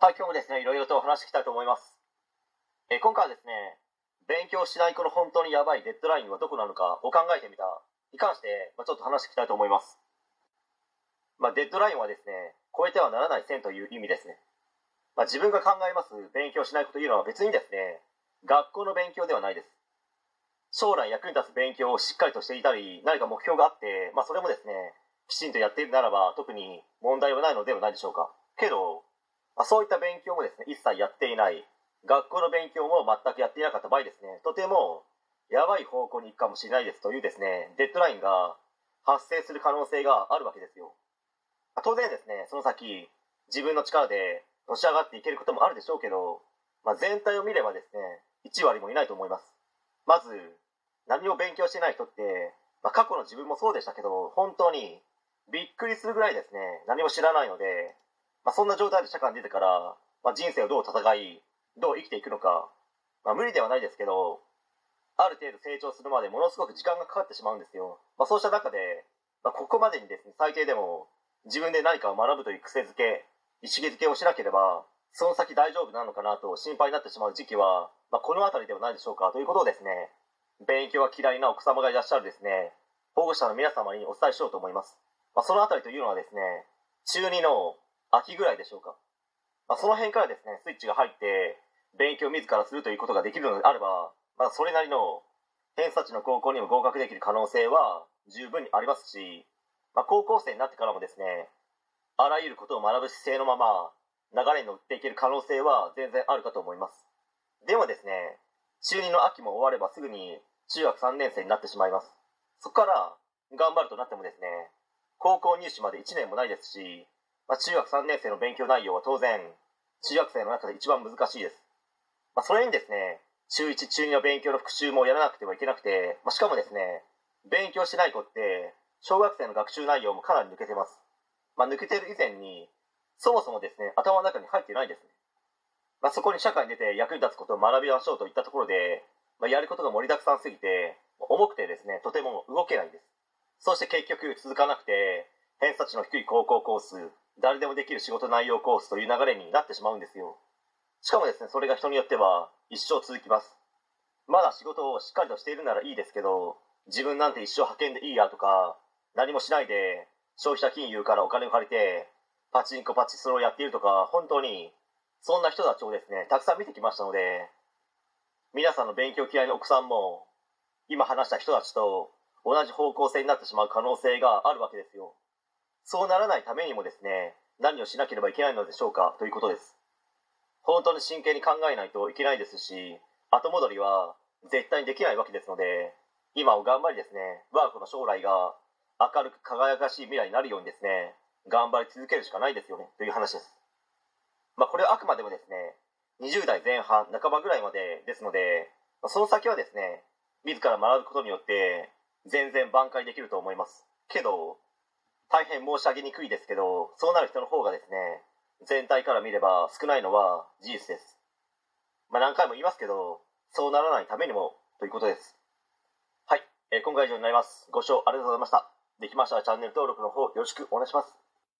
はい、今日もですね、いろいろとお話していきたいと思います。え今回はですね、勉強しない子の本当にやばいデッドラインはどこなのかを考えてみたに関して、まあ、ちょっと話していきたいと思います。まあ、デッドラインはですね、超えてはならない線という意味ですね。まあ、自分が考えます勉強しない子というのは別にですね、学校の勉強ではないです。将来役に立つ勉強をしっかりとしていたり、何か目標があって、まあ、それもですね、きちんとやっているならば特に問題はないのではないでしょうか。けど、まあ、そういった勉強もですね一切やっていない。学校の勉強も全くやっていなかった場合ですねとてもやばい方向に行くかもしれないですというですねデッドラインが発生する可能性があるわけですよ。当然ですねその先自分の力でのし上がっていけることもあるでしょうけど、まあ、全体を見ればですね1割もいないと思います。まず何も勉強してない人って、まあ、過去の自分もそうでしたけど本当にびっくりするぐらいですね何も知らないのでまあ、そんな状態で社会に出てから、まあ、人生をどう戦いどう生きていくのか、まあ、無理ではないですけどある程度成長するまでものすごく時間がかかってしまうんですよ、まあ、そうした中で、まあ、ここまでにですね最低でも自分で何かを学ぶという癖づけ意識づけをしなければその先大丈夫なのかなと心配になってしまう時期は、まあ、この辺りではないでしょうかということをですね勉強が嫌いな奥様がいらっしゃるですね保護者の皆様にお伝えしようと思います、まあ、その辺りというのはですね中2の秋ぐらいでしょうか、まあ、その辺からですねスイッチが入って勉強を自らするということができるのであれば、まあ、それなりの偏差値の高校にも合格できる可能性は十分にありますし、まあ、高校生になってからもですねあらゆることを学ぶ姿勢のまま流れに乗っていける可能性は全然あるかと思います。でもですね中2の秋も終わればすぐに中学3年生になってしまいます。そこから頑張るとなってもですね高校入試まで1年もないですしまあ、中学3年生の勉強内容は当然中学生の中で一番難しいです、まあ、それにですね中1中2の勉強の復習もやらなくてはいけなくて、まあ、しかもですね勉強しない子って小学生の学習内容もかなり抜けてます、まあ、抜けてる以前にそもそもですね頭の中に入ってないですね、まあ、そこに社会に出て役に立つことを学びましょうといったところで、まあ、やることが盛りだくさんすぎて重くてですねとても動けないんです。そして結局続かなくて偏差値の低い高校コース誰でもできる仕事内容コースという流れになってしまうんですよ。しかもですねそれが人によっては一生続きます。まだ仕事をしっかりとしているならいいですけど自分なんて一生派遣でいいやとか何もしないで消費者金融からお金を借りてパチンコパチスロをやっているとか本当にそんな人たちをですねたくさん見てきましたので皆さんの勉強嫌いの奥さんも今話した人たちと同じ方向性になってしまう可能性があるわけですよ。そうならないためにもですね何をしなければいけないのでしょうかということです。本当に真剣に考えないといけないですし後戻りは絶対にできないわけですので今を頑張りですね我が子の将来が明るく輝かしい未来になるようにですね頑張り続けるしかないですよねという話です。まあこれはあくまでもですね20代前半半ばぐらいまでですのでその先はですね自ら学ぶことによって全然挽回できると思います。けど大変申し上げにくいですけどそうなる人の方がですね全体から見れば少ないのは事実です。まあ何回も言いますけどそうならないためにもということです。はい、えー今回以上になります。ご視聴ありがとうございました。できましたらチャンネル登録の方よろしくお願いします。